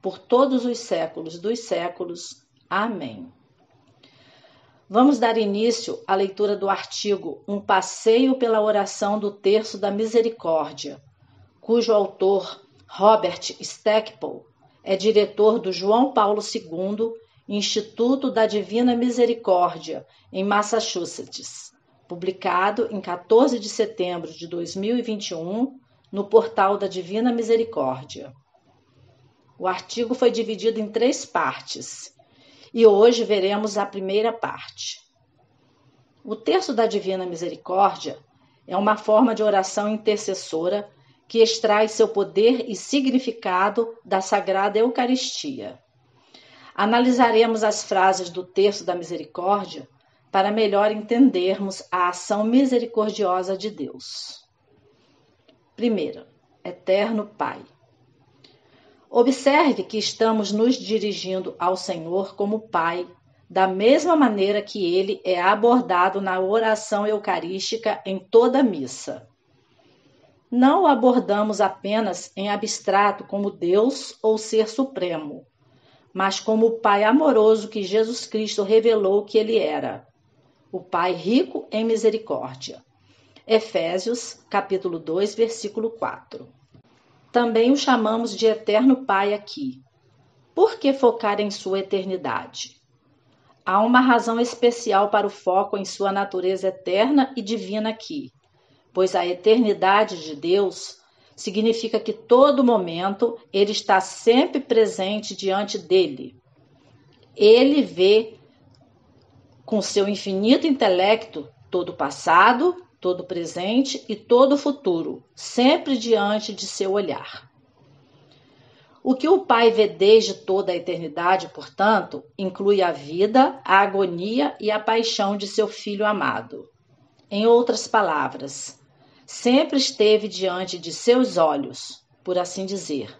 por todos os séculos dos séculos. Amém. Vamos dar início à leitura do artigo Um Passeio pela Oração do Terço da Misericórdia, cujo autor, Robert Stackpole, é diretor do João Paulo II Instituto da Divina Misericórdia, em Massachusetts, publicado em 14 de setembro de 2021 no portal da Divina Misericórdia. O artigo foi dividido em três partes e hoje veremos a primeira parte. O terço da Divina Misericórdia é uma forma de oração intercessora que extrai seu poder e significado da Sagrada Eucaristia. Analisaremos as frases do terço da Misericórdia para melhor entendermos a ação misericordiosa de Deus. Primeiro, Eterno Pai. Observe que estamos nos dirigindo ao Senhor como Pai, da mesma maneira que ele é abordado na oração eucarística em toda missa. Não o abordamos apenas em abstrato como Deus ou Ser Supremo, mas como o Pai amoroso que Jesus Cristo revelou que ele era, o Pai rico em misericórdia. Efésios, capítulo 2, versículo 4. Também o chamamos de Eterno Pai aqui. Por que focar em sua eternidade? Há uma razão especial para o foco em sua natureza eterna e divina aqui, pois a eternidade de Deus significa que todo momento ele está sempre presente diante dele. Ele vê com seu infinito intelecto todo o passado, todo presente e todo futuro, sempre diante de seu olhar. O que o Pai vê desde toda a eternidade, portanto, inclui a vida, a agonia e a paixão de seu filho amado. Em outras palavras, sempre esteve diante de seus olhos, por assim dizer,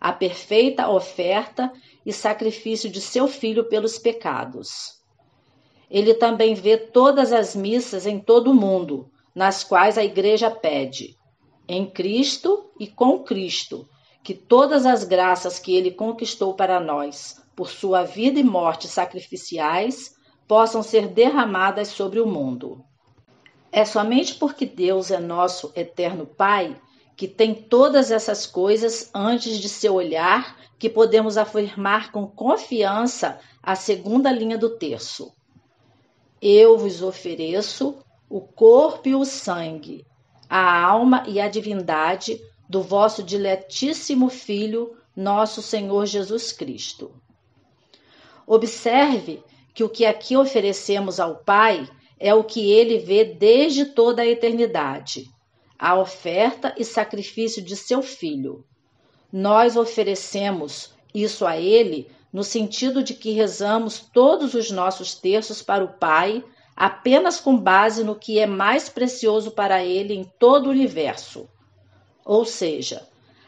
a perfeita oferta e sacrifício de seu filho pelos pecados ele também vê todas as missas em todo o mundo, nas quais a Igreja pede, em Cristo e com Cristo, que todas as graças que ele conquistou para nós, por sua vida e morte sacrificiais, possam ser derramadas sobre o mundo. É somente porque Deus é nosso eterno Pai que tem todas essas coisas antes de seu olhar que podemos afirmar com confiança a segunda linha do terço. Eu vos ofereço o corpo e o sangue, a alma e a divindade do vosso diletíssimo Filho, nosso Senhor Jesus Cristo. Observe que o que aqui oferecemos ao Pai é o que ele vê desde toda a eternidade, a oferta e sacrifício de seu Filho. Nós oferecemos isso a ele no sentido de que rezamos todos os nossos terços para o Pai, apenas com base no que é mais precioso para Ele em todo o universo. Ou seja,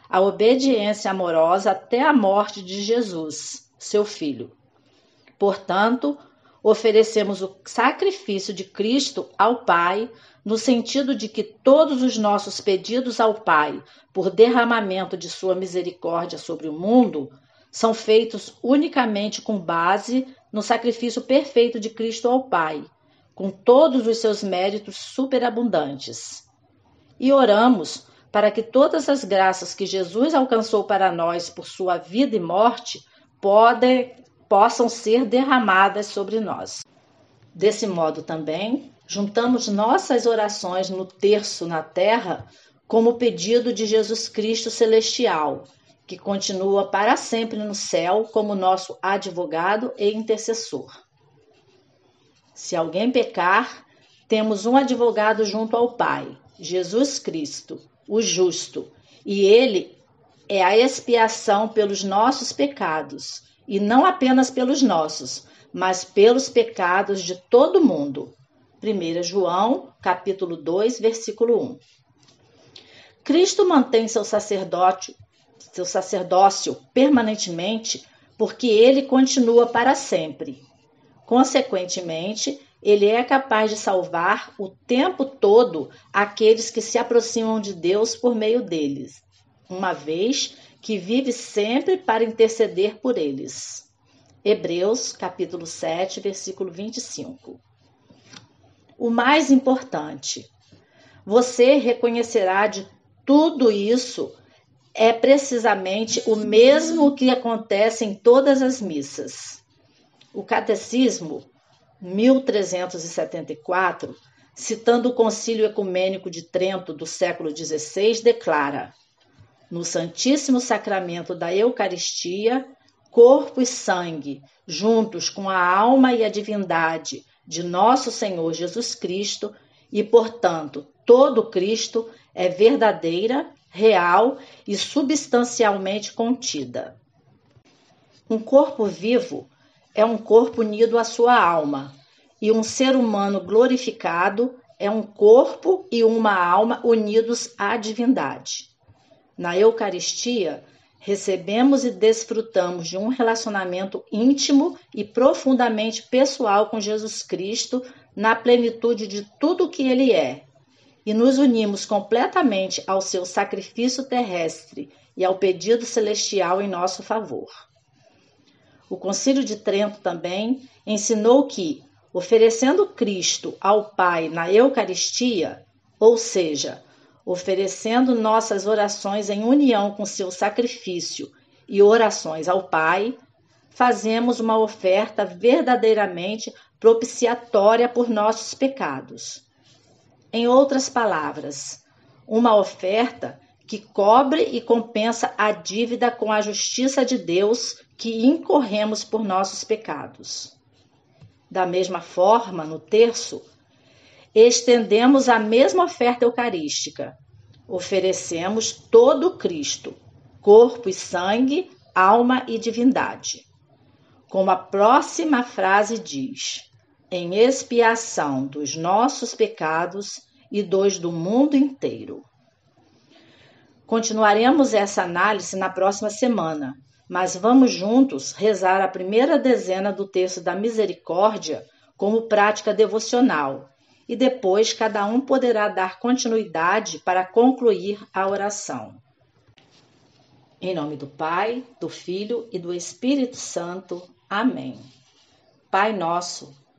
a obediência amorosa até a morte de Jesus, seu Filho. Portanto, oferecemos o sacrifício de Cristo ao Pai, no sentido de que todos os nossos pedidos ao Pai, por derramamento de Sua misericórdia sobre o mundo, são feitos unicamente com base no sacrifício perfeito de Cristo ao Pai, com todos os seus méritos superabundantes. E oramos para que todas as graças que Jesus alcançou para nós por sua vida e morte podem, possam ser derramadas sobre nós. Desse modo também, juntamos nossas orações no terço na terra como pedido de Jesus Cristo celestial, que continua para sempre no céu como nosso advogado e intercessor. Se alguém pecar, temos um advogado junto ao Pai, Jesus Cristo, o justo, e ele é a expiação pelos nossos pecados, e não apenas pelos nossos, mas pelos pecados de todo mundo. 1 João, capítulo 2, versículo 1. Cristo mantém seu sacerdócio, seu sacerdócio permanentemente porque ele continua para sempre. Consequentemente, ele é capaz de salvar o tempo todo aqueles que se aproximam de Deus por meio deles, uma vez que vive sempre para interceder por eles. Hebreus, capítulo 7, versículo 25. O mais importante, você reconhecerá de tudo isso é precisamente o mesmo que acontece em todas as missas. O Catecismo 1374, citando o Concílio Ecumênico de Trento do século XVI, declara: No Santíssimo Sacramento da Eucaristia, corpo e sangue, juntos com a alma e a divindade de nosso Senhor Jesus Cristo, e, portanto, todo Cristo é verdadeira, real e substancialmente contida. Um corpo vivo é um corpo unido à sua alma, e um ser humano glorificado é um corpo e uma alma unidos à divindade. Na Eucaristia, recebemos e desfrutamos de um relacionamento íntimo e profundamente pessoal com Jesus Cristo na plenitude de tudo o que ele é, e nos unimos completamente ao seu sacrifício terrestre e ao pedido celestial em nosso favor. O Concílio de Trento também ensinou que, oferecendo Cristo ao Pai na Eucaristia, ou seja, oferecendo nossas orações em união com seu sacrifício e orações ao Pai, fazemos uma oferta verdadeiramente propiciatória por nossos pecados. Em outras palavras, uma oferta que cobre e compensa a dívida com a justiça de Deus que incorremos por nossos pecados. Da mesma forma, no terço, estendemos a mesma oferta eucarística. Oferecemos todo Cristo, corpo e sangue, alma e divindade. Como a próxima frase diz: em expiação dos nossos pecados e dos do mundo inteiro. Continuaremos essa análise na próxima semana, mas vamos juntos rezar a primeira dezena do texto da Misericórdia como prática devocional, e depois cada um poderá dar continuidade para concluir a oração. Em nome do Pai, do Filho e do Espírito Santo. Amém. Pai nosso,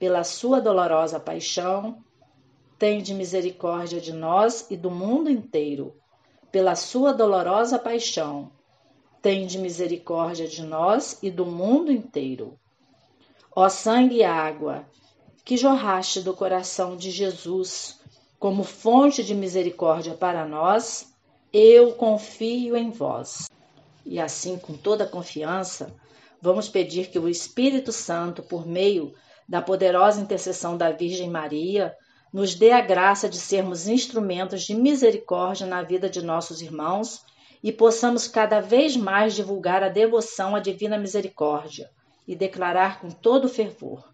Pela sua dolorosa paixão, tende misericórdia de nós e do mundo inteiro pela sua dolorosa paixão, tende misericórdia de nós e do mundo inteiro. Ó sangue e água, que jorraste do coração de Jesus como fonte de misericórdia para nós, eu confio em vós. E assim, com toda confiança, vamos pedir que o Espírito Santo, por meio da poderosa intercessão da Virgem Maria, nos dê a graça de sermos instrumentos de misericórdia na vida de nossos irmãos e possamos cada vez mais divulgar a devoção à divina misericórdia e declarar com todo fervor: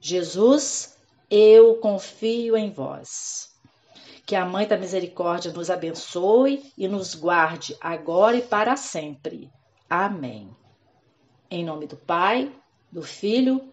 Jesus, eu confio em vós. Que a Mãe da Misericórdia nos abençoe e nos guarde agora e para sempre. Amém. Em nome do Pai, do Filho